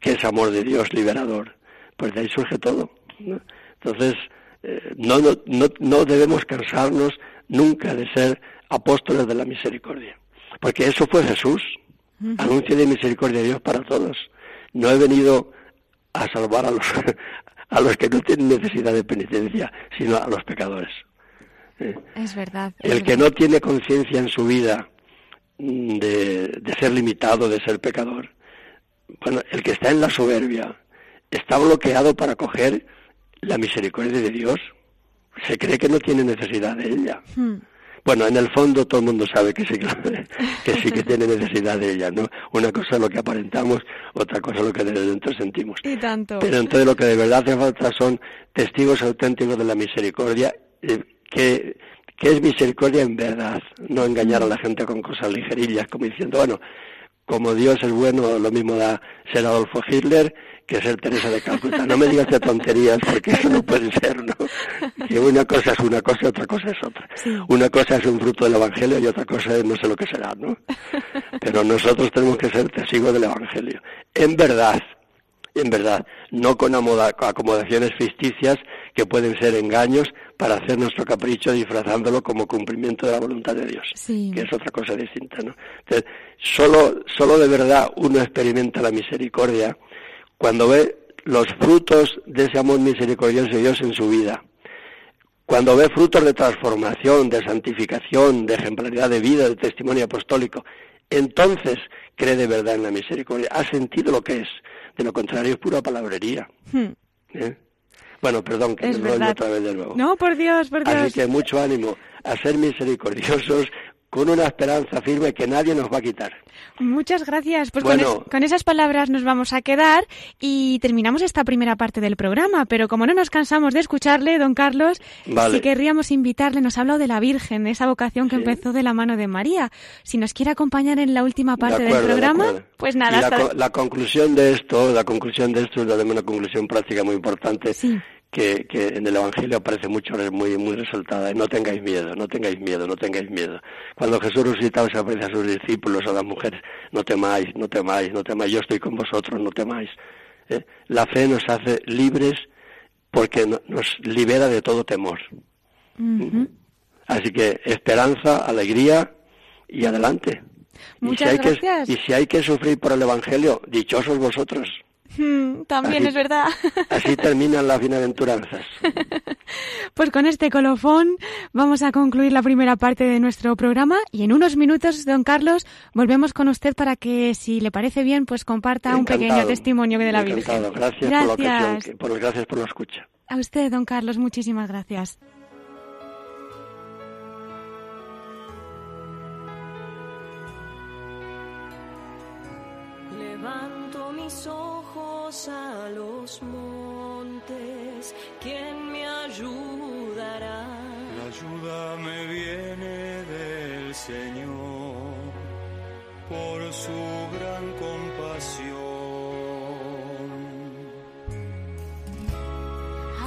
que es amor de Dios liberador, pues de ahí surge todo. Entonces, eh, no, no, no, debemos cansarnos nunca de ser apóstoles de la misericordia, porque eso fue Jesús, anuncio de misericordia de Dios para todos. No he venido a salvar a los, a los que no tienen necesidad de penitencia, sino a los pecadores. Eh, es verdad. el que no tiene conciencia en su vida mm, de, de ser limitado, de ser pecador, bueno, el que está en la soberbia, está bloqueado para coger la misericordia de Dios. Se cree que no tiene necesidad de ella. Hmm. Bueno, en el fondo todo el mundo sabe que sí, que sí que tiene necesidad de ella, ¿no? Una cosa es lo que aparentamos, otra cosa es lo que desde dentro sentimos. Y tanto. Pero entonces lo que de verdad hace falta son testigos auténticos de la misericordia, eh, que, que es misericordia en verdad, no engañar a la gente con cosas ligerillas, como diciendo, bueno, como Dios es bueno, lo mismo da ser Adolfo Hitler que ser Teresa de Calcuta. No me digas de tonterías porque eso no puede ser, ¿no? Que una cosa es una cosa y otra cosa es otra. Una cosa es un fruto del Evangelio y otra cosa es no sé lo que será, ¿no? Pero nosotros tenemos que ser testigos del Evangelio. En verdad, en verdad, no con acomodaciones ficticias que pueden ser engaños para hacer nuestro capricho disfrazándolo como cumplimiento de la voluntad de Dios, que es otra cosa distinta, ¿no? Entonces, solo, solo de verdad uno experimenta la misericordia cuando ve los frutos de ese amor misericordioso de Dios en su vida, cuando ve frutos de transformación, de santificación, de ejemplaridad de vida, de testimonio apostólico, entonces cree de verdad en la misericordia, ha sentido lo que es, de lo contrario es pura palabrería. Hmm. ¿Eh? Bueno, perdón, que me otra vez de nuevo. No, por Dios, por Dios. Así que mucho ánimo a ser misericordiosos con una esperanza firme que nadie nos va a quitar. Muchas gracias. Pues con, esas palabras nos vamos a quedar y terminamos esta primera parte del programa. Pero como no nos cansamos de escucharle, don Carlos, si querríamos invitarle, nos ha hablado de la Virgen, esa vocación que empezó de la mano de María. Si nos quiere acompañar en la última parte del programa, pues nada. la, la, conclusión de esto, la conclusión de esto es una conclusión práctica muy importante. Sí que, que, en el Evangelio aparece mucho, muy, muy resaltada. No tengáis miedo, no tengáis miedo, no tengáis miedo. Cuando Jesús resucitaba se aparece a sus discípulos, a las mujeres, no temáis, no temáis, no temáis, yo estoy con vosotros, no temáis. ¿Eh? La fe nos hace libres porque nos libera de todo temor. Así que esperanza, alegría y adelante. Muchas y si hay Que, y si hay que sufrir por el Evangelio, dichosos vosotros. Hmm, también es verdad. Así terminan las bienaventuranzas. Pues con este colofón vamos a concluir la primera parte de nuestro programa y en unos minutos, don Carlos, volvemos con usted para que, si le parece bien, pues comparta un pequeño testimonio de la Virgen. Gracias, gracias. por la ocasión, por, gracias por la escucha. A usted, don Carlos, muchísimas gracias. A los montes, ¿quién me ayudará? La ayuda me viene del Señor por su gran compasión.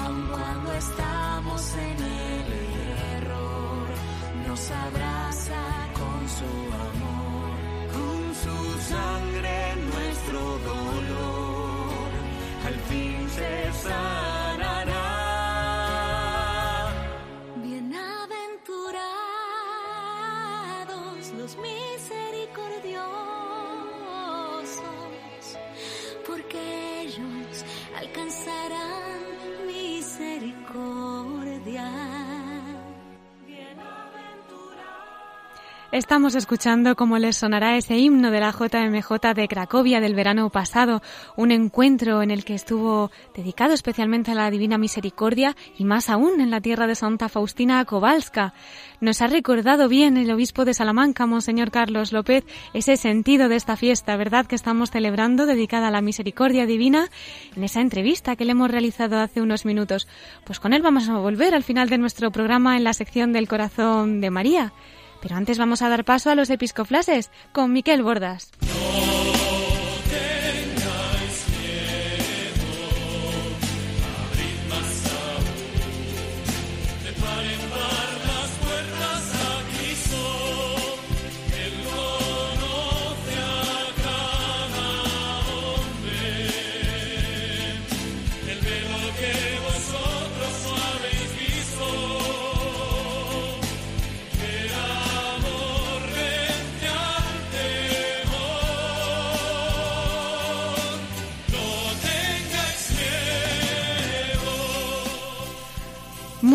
Aun cuando estamos en el error, nos abraza con su amor, con su sangre dolor al fin Estamos escuchando cómo les sonará ese himno de la JMJ de Cracovia del verano pasado, un encuentro en el que estuvo dedicado especialmente a la Divina Misericordia y más aún en la tierra de Santa Faustina Kowalska. Nos ha recordado bien el obispo de Salamanca, Monseñor Carlos López, ese sentido de esta fiesta, ¿verdad?, que estamos celebrando dedicada a la Misericordia Divina en esa entrevista que le hemos realizado hace unos minutos. Pues con él vamos a volver al final de nuestro programa en la sección del corazón de María. Pero antes vamos a dar paso a los episcoflases con Miquel Bordas.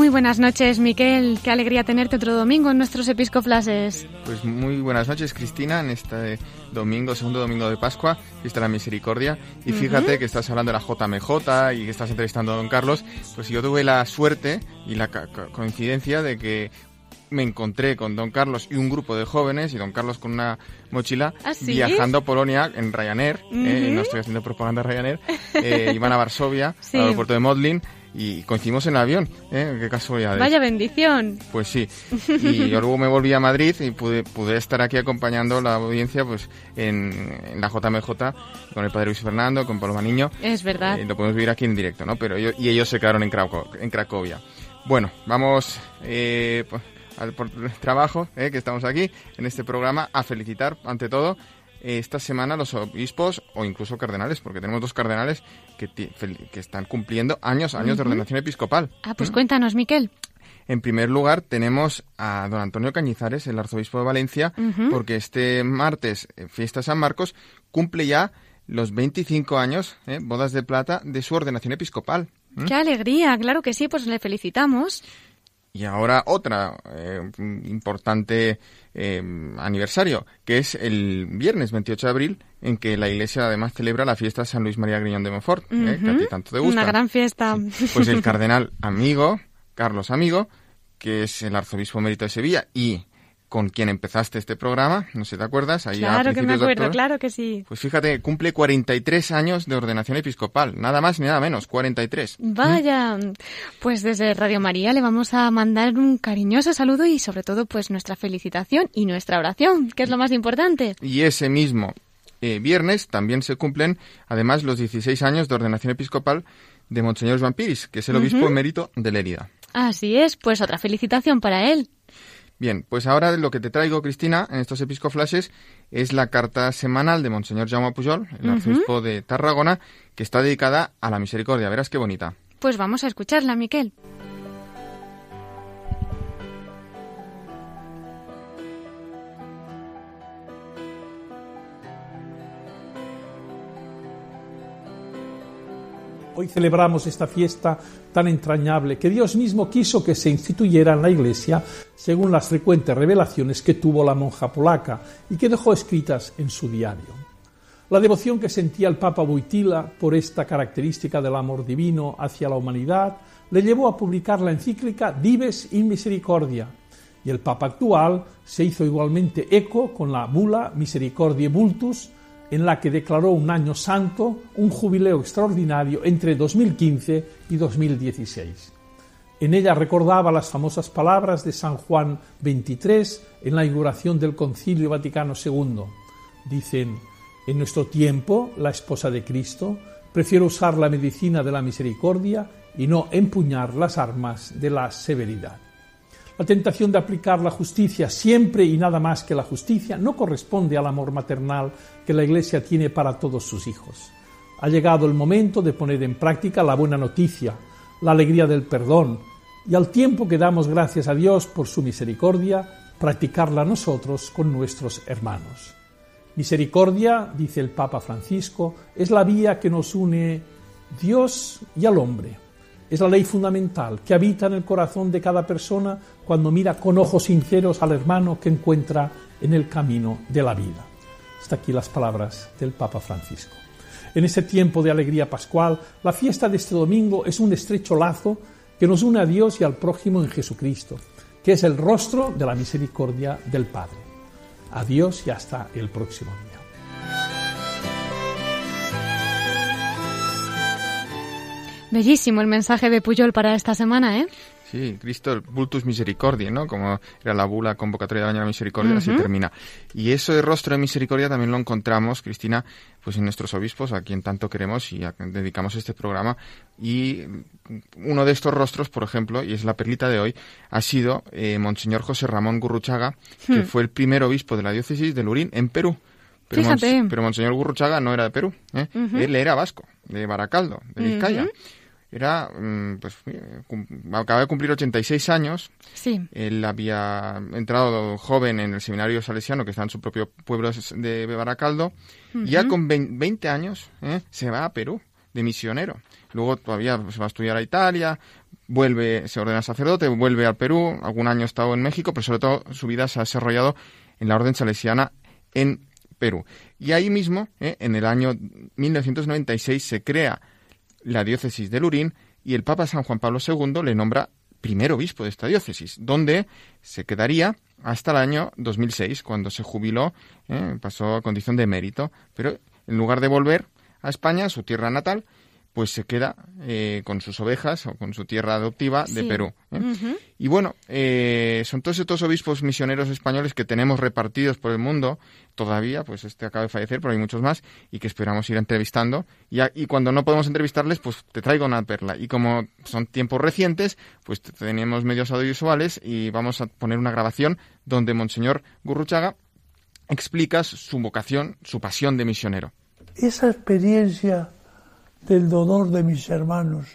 Muy buenas noches, Miquel. Qué alegría tenerte otro domingo en nuestros episcoflases. Pues muy buenas noches, Cristina, en este domingo, segundo domingo de Pascua, fiesta de la misericordia. Y fíjate que estás hablando de la JMJ y que estás entrevistando a don Carlos. Pues yo tuve la suerte y la coincidencia de que me encontré con don Carlos y un grupo de jóvenes y don Carlos con una mochila ¿Ah, sí? viajando a Polonia en Ryanair, eh, no estoy haciendo propaganda Ryanair, eh, iban a Varsovia, Sí. al aeropuerto de Modlin y coincidimos en avión, ¿eh? qué casualidad. Vaya bendición. Pues sí, y yo luego me volví a Madrid y pude, pude estar aquí acompañando la audiencia pues en, en la JMJ con el padre Luis Fernando, con Paloma Niño. Es verdad. Eh, lo podemos vivir aquí en directo, ¿no? Pero ellos, y ellos se quedaron en, Craco- en Cracovia. Bueno, vamos eh, po- al por el trabajo eh, que estamos aquí en este programa a felicitar ante todo esta semana los obispos o incluso cardenales, porque tenemos dos cardenales que, están cumpliendo años, años de ordenación episcopal. Ah, pues ¿Mm? cuéntanos, Miquel. En primer lugar, tenemos a don Antonio Cañizares, el arzobispo de Valencia, porque este martes, eh, fiesta de San Marcos, cumple ya los 25 años, eh, bodas de plata, de su ordenación episcopal. ¿Mm? Qué alegría, claro que sí, pues le felicitamos. Y ahora otra eh, importante eh, aniversario, que es el viernes 28 de abril, en que la Iglesia además celebra la fiesta de San Luis María Griñón de Montfort, eh, que a ti tanto te gusta. Una gran fiesta. Sí. Pues el cardenal amigo, Carlos Amigo, que es el arzobispo emérito de Sevilla y con quien empezaste este programa, no sé si te acuerdas, ahí a claro que me acuerdo, claro que sí. Pues fíjate, cumple 43 años de ordenación episcopal, nada más ni nada menos, 43. Vaya, pues desde Radio María le vamos a mandar un cariñoso saludo y sobre todo pues nuestra felicitación y nuestra oración, que es lo más importante. Y ese mismo eh, viernes también se cumplen además los 16 años de ordenación episcopal de Monseñor Joan Piris, que es el obispo emérito de Lérida. Así es, pues otra felicitación para él. Bien, pues ahora lo que te traigo, Cristina, en estos episcoflashes es la carta semanal de Monseñor Jaume Pujol, el arzobispo de Tarragona, que está dedicada a la misericordia. Verás qué bonita. Pues vamos a escucharla, Miquel. Hoy celebramos esta fiesta tan entrañable que Dios mismo quiso que se instituyera en la Iglesia según las frecuentes revelaciones que tuvo la monja polaca y que dejó escritas en su diario. La devoción que sentía el Papa Wojtyla por esta característica del amor divino hacia la humanidad le llevó a publicar la encíclica Dives in Misericordia, y el Papa actual se hizo igualmente eco con la bula Misericordiae Vultus, en la que declaró un año santo, un jubileo extraordinario entre 2015 y 2016. En ella recordaba las famosas palabras de San Juan XXIII en la inauguración del Concilio Vaticano II. Dicen, en nuestro tiempo, la esposa de Cristo prefiere usar la medicina de la misericordia y no empuñar las armas de la severidad. La tentación de aplicar la justicia siempre y nada más que la justicia no corresponde al amor maternal que la Iglesia tiene para todos sus hijos. Ha llegado el momento de poner en práctica la buena noticia, la alegría del perdón y al tiempo que damos gracias a Dios por su misericordia, practicarla nosotros con nuestros hermanos. Misericordia, dice el Papa Francisco, es la vía que nos une Dios y al hombre. Es la ley fundamental que habita en el corazón de cada persona cuando mira con ojos sinceros al hermano que encuentra en el camino de la vida. Hasta aquí las palabras del Papa Francisco. En este tiempo de alegría pascual, la fiesta de este domingo es un estrecho lazo que nos une a Dios y al prójimo en Jesucristo, que es el rostro de la misericordia del Padre. Adiós y hasta el próximo día. Bellísimo el mensaje de Puyol para esta semana, ¿eh? Sí, Cristo, el Vultus Misericordiae, ¿no? Como era la bula convocatoria del año de la misericordia, así termina. Y eso de rostro de misericordia también lo encontramos, Cristina, pues en nuestros obispos, a quien tanto queremos y a quien dedicamos este programa. Y uno de estos rostros, por ejemplo, y es la perlita de hoy, ha sido eh, Monseñor José Ramón Gurruchaga, que Hmm. fue el primer obispo de la diócesis de Lurín, en Perú. Pero, Fíjate. pero Monseñor Gurruchaga no era de Perú, ¿eh? Él era vasco, de Baracaldo, de Vizcaya. Ujú. Era, mm, pues, eh, acaba de cumplir 86 años. Sí. Él había entrado joven en el seminario salesiano que está en su propio pueblo de Baracaldo. Y ya con vein- 20 años ¿eh? se va a Perú de misionero. Luego todavía se va a estudiar a Italia, vuelve, se ordena sacerdote, vuelve al Perú. Algún año ha estado en México, pero sobre todo su vida se ha desarrollado en la orden salesiana en Perú. Y ahí mismo, ¿eh? en el año 1996, se crea la diócesis de Lurín y el Papa San Juan Pablo II le nombra primer obispo de esta diócesis, donde se quedaría hasta el año 2006, cuando se jubiló, ¿eh? pasó a condición de mérito, pero en lugar de volver a España, su tierra natal, pues se queda eh, con sus ovejas o con su tierra adoptiva de. Perú. ¿eh? Y bueno, eh, son todos estos obispos misioneros españoles que tenemos repartidos por el mundo todavía, pues este acaba de fallecer, pero hay muchos más y que esperamos ir entrevistando. Y, a- y cuando no podemos entrevistarles, pues te traigo una perla. Y como son tiempos recientes, pues tenemos medios audiovisuales y vamos a poner una grabación donde Monseñor Gurruchaga explica su vocación, su pasión de misionero. Esa experiencia del dolor de mis hermanos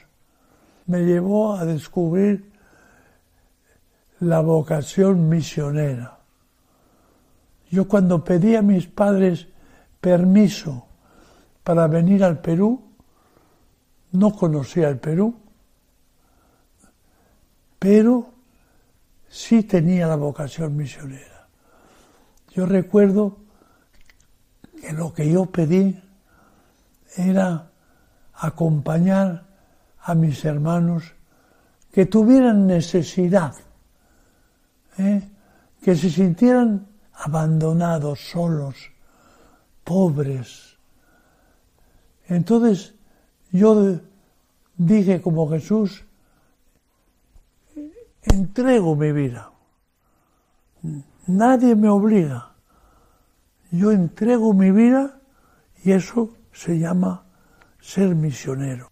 me llevó a descubrir la vocación misionera. Yo cuando pedí a mis padres permiso para venir al Perú, no conocía el Perú, pero sí tenía la vocación misionera. Yo recuerdo que lo que yo pedí era acompañar a mis hermanos que tuvieran necesidad, ¿eh? que se sintieran abandonados, solos, pobres. Entonces yo dije como Jesús, entrego mi vida. Nadie me obliga. Yo entrego mi vida y eso se llama ser misionero.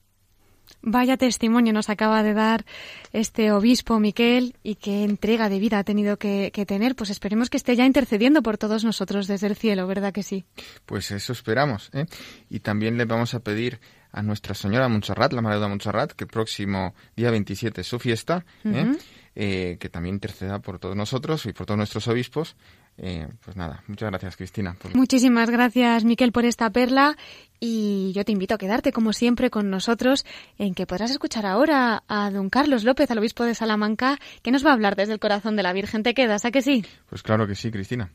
Vaya testimonio nos acaba de dar este obispo Miquel y qué entrega de vida ha tenido que, que tener. Pues esperemos que esté ya intercediendo por todos nosotros desde el cielo, ¿verdad que sí? Pues eso esperamos. ¿eh? Y también le vamos a pedir a Nuestra Señora Montserrat, la Madre de Montserrat, que el próximo día 27 es su fiesta, ¿eh? Eh, que también interceda por todos nosotros y por todos nuestros obispos. Eh, pues nada, muchas gracias Cristina. por- Muchísimas gracias, Miquel, por esta perla. Y yo te invito a quedarte, como siempre, con nosotros, en que podrás escuchar ahora a don Carlos López, al obispo de Salamanca, que nos va a hablar desde el corazón de la Virgen. ¿Te quedas? ¿A que sí? Pues claro que sí, Cristina.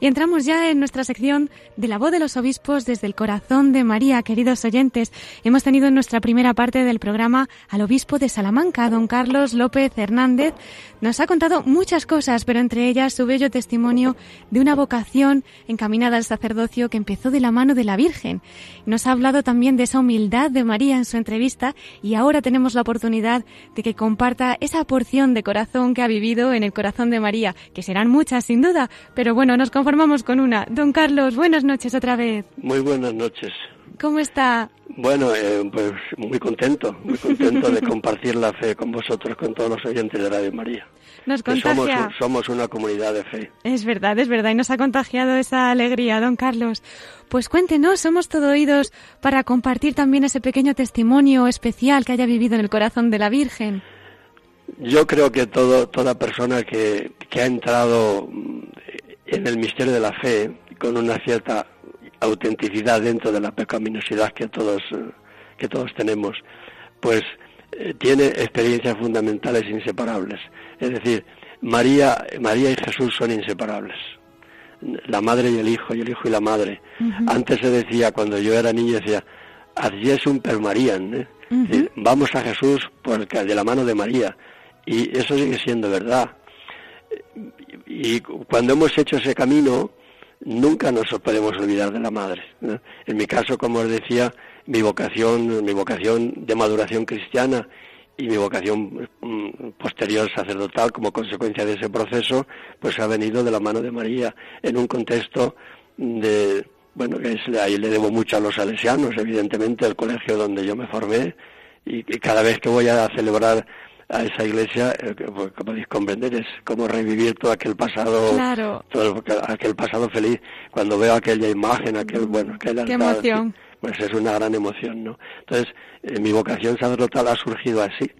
Y entramos ya en nuestra sección de la voz de los obispos desde el corazón de María, queridos oyentes. Hemos tenido en nuestra primera parte del programa al obispo de Salamanca, don Carlos López Hernández. Nos ha contado muchas cosas, pero entre ellas su bello testimonio de una vocación encaminada al sacerdocio que empezó de la mano de la Virgen. Nos ha hablado también de esa humildad de María en su entrevista y ahora tenemos la oportunidad de que comparta esa porción de corazón que ha vivido en el corazón de María, que serán muchas sin duda, pero bueno, nos conformamos con una. Don Carlos, buenas noches otra vez. Muy buenas noches. ¿Cómo está? Bueno, eh, pues muy contento, muy contento de compartir la fe con vosotros, con todos los oyentes de Radio María. Nos Que somos, contagia. somos una comunidad de fe. Es verdad, es verdad, y nos ha contagiado esa alegría, don Carlos. Pues cuéntenos, somos todo oídos para compartir también ese pequeño testimonio especial que haya vivido en el corazón de la Virgen. Yo creo que todo, toda persona que, que ha entrado en el misterio de la fe, con una cierta autenticidad dentro de la pecaminosidad que todos eh, que todos tenemos, pues eh, tiene experiencias fundamentales inseparables. Es decir, María, María y Jesús son inseparables. La madre y el hijo, y el hijo y la madre. Antes se decía, cuando yo era niño, decía, ad Jesum per Marian, ¿eh? Es decir, vamos a Jesús por el, de la mano de María. Y eso sigue siendo verdad. Y cuando hemos hecho ese camino, nunca nos podemos olvidar de la madre. En mi caso, como os decía, mi vocación, mi vocación de maduración cristiana y mi vocación mm, posterior sacerdotal como consecuencia de ese proceso, pues ha venido de la mano de María en un contexto de, bueno, que es- ahí le debo mucho a los salesianos, evidentemente, el colegio donde yo me formé, y, y cada vez que voy a celebrar a esa iglesia, eh, pues, como podéis comprender, es como revivir todo aquel pasado, Claro. todo aquel pasado feliz. Cuando veo aquella imagen, aquel, bueno, aquel Qué altar, emoción. pues es una gran emoción, ¿no? Entonces, eh, mi vocación sacerdotal ha surgido así,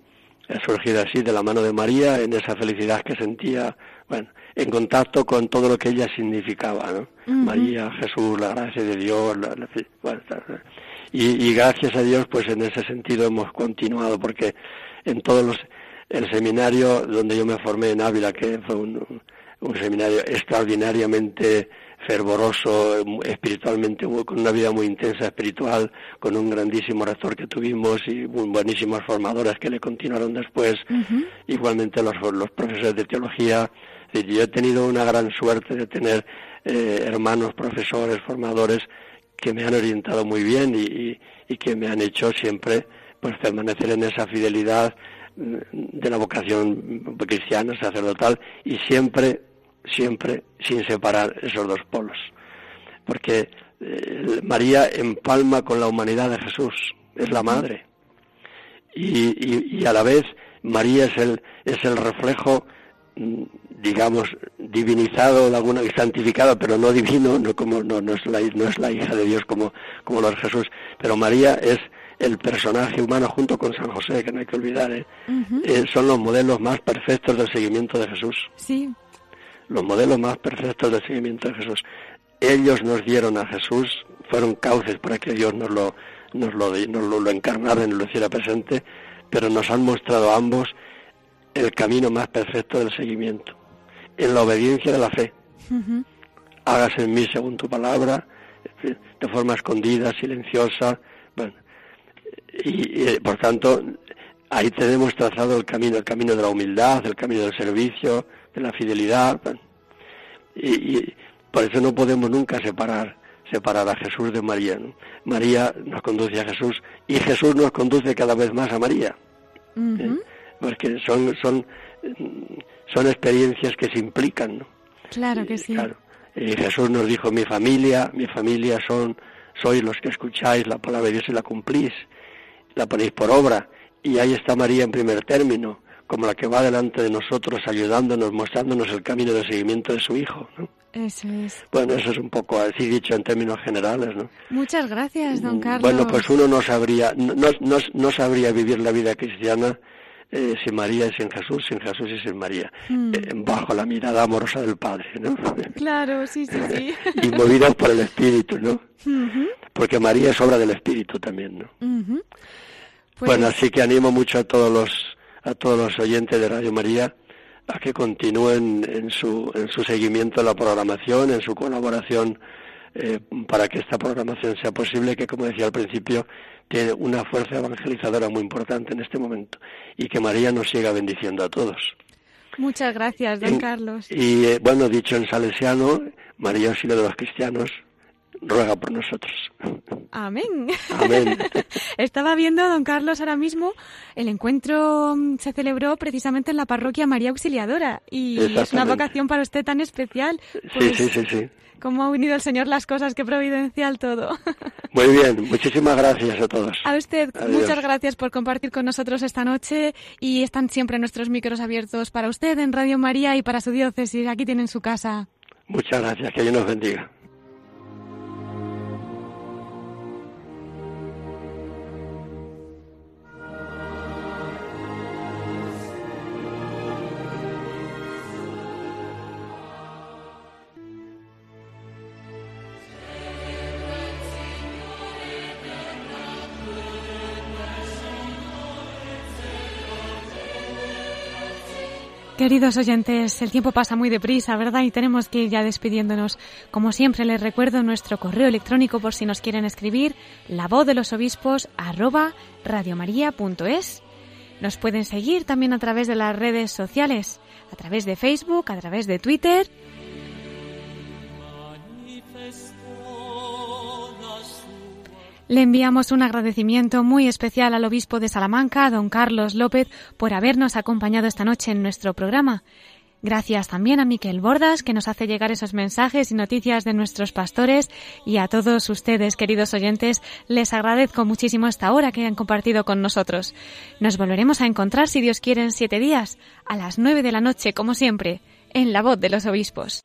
ha surgido así de la mano de María, en esa felicidad que sentía, bueno, en contacto con todo lo que ella significaba, ¿no? María, Jesús, la gracia de Dios, la- la- bueno, ta- y, y gracias a Dios, pues en ese sentido hemos continuado, porque en todos los, el seminario donde yo me formé en Ávila, que fue un, un seminario extraordinariamente fervoroso, espiritualmente, con una vida muy intensa espiritual, con un grandísimo rector que tuvimos y muy buenísimos formadores que le continuaron después, igualmente los, los profesores de teología. Yo he tenido una gran suerte de tener eh, hermanos, profesores, formadores que me han orientado muy bien y, y- y que me han hecho siempre pues permanecer en esa fidelidad de la vocación cristiana, sacerdotal, y siempre, siempre sin separar esos dos polos. Porque eh, María empalma con la humanidad de Jesús, es la madre. Y, y- a la vez María es el, es el reflejo, mm, digamos, divinizado, de alguna, santificado, pero no divino, no, como, no, no, es la, no es la hija de Dios como, como lo es Jesús. Pero María es el personaje humano junto con San José, que no hay que olvidar, ¿eh? Eh, son los modelos más perfectos del seguimiento de Jesús Sí. los modelos más perfectos del seguimiento de Jesús. Ellos nos dieron a Jesús, fueron cauces para que Dios nos lo, nos lo, nos lo, lo encarnara y nos lo hiciera presente, pero nos han mostrado a ambos el camino más perfecto del seguimiento, en la obediencia de la fe. Hágase en mí según tu palabra, de forma escondida, silenciosa, bueno, y, y, por tanto ahí tenemos trazado el camino, el camino de la humildad, el camino del servicio, de la fidelidad, y, y por eso no podemos nunca separar separar a Jesús de María. ¿no? María nos conduce a Jesús y Jesús nos conduce cada vez más a María. Ujú. ¿eh? Porque son son son experiencias que se implican, ¿no? Claro que sí. Claro. Y Jesús nos dijo, mi familia, mi familia son, sois los que escucháis la palabra de Dios y la cumplís, la ponéis por obra. Y ahí está María en primer término, como la que va delante de nosotros, ayudándonos, mostrándonos el camino de seguimiento de su Hijo. ¿no? Eso es. Bueno, eso es un poco así dicho en términos generales, ¿no? Muchas gracias, don Carlos. Bueno, pues uno no sabría, no, no, no sabría vivir la vida cristiana eh, sin María y sin Jesús, sin Jesús y sin María, Mm. eh, bajo la mirada amorosa del Padre, ¿no? Claro, sí, sí, sí. y movidos por el Espíritu, ¿no? Porque María es obra del Espíritu también, ¿no? Pues, Bueno, así que animo mucho a todos los a todos los oyentes de Radio María a que continúen en su en su seguimiento de la programación, en su colaboración eh, para que esta programación sea posible, que como decía al principio tiene una fuerza evangelizadora muy importante en este momento y que María nos siga bendiciendo a todos. Muchas gracias, don Y- Carlos. Y eh, bueno, dicho en salesiano, María Auxilio de los Cristianos, ruega por nosotros. Amén. Amén. Estaba viendo, don Carlos, ahora mismo, el encuentro mm, se celebró precisamente en la parroquia María Auxiliadora y es una vocación para usted tan especial. Sí, Pues, sí, sí, sí. Cómo ha unido el Señor las cosas, qué providencial todo. Muy bien, muchísimas gracias a todos. A usted, Adiós. muchas gracias por compartir con nosotros esta noche y están siempre nuestros micros abiertos para usted en Radio María y para su diócesis. Aquí tienen su casa. Muchas gracias, que Dios nos bendiga. Queridos oyentes, el tiempo pasa muy deprisa, ¿verdad? Y tenemos que ir ya despidiéndonos. Como siempre, les recuerdo nuestro correo electrónico por si nos quieren escribir, la voz de los obispos arroba radiomaria.es. Nos pueden seguir también a través de las redes sociales, a través de Facebook, a través de Twitter. Le enviamos un agradecimiento muy especial al obispo de Salamanca, don Carlos López, por habernos acompañado esta noche en nuestro programa. Gracias también a Miquel Bordas, que nos hace llegar esos mensajes y noticias de nuestros pastores, y a todos ustedes, queridos oyentes, les agradezco muchísimo esta hora que han compartido con nosotros. Nos volveremos a encontrar, si Dios quiere, en siete días, a las nueve de la noche, como siempre, en la voz de los obispos.